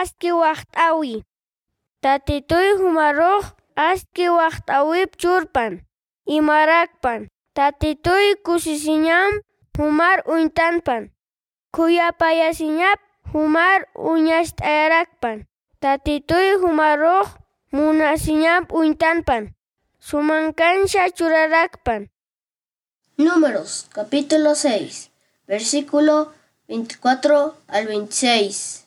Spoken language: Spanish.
aski waqt'awi. Tatituy humaruq aski churpan. Imarakpan. Tatituy kusisiñam humar uintanpan. Kuyapayasiñap humar uñasht'ayarakpan. Tatituy humaruq munasiñap untanpan, Sumankansha churarakpan. Números, capítulo 6, versículo 24 al 26.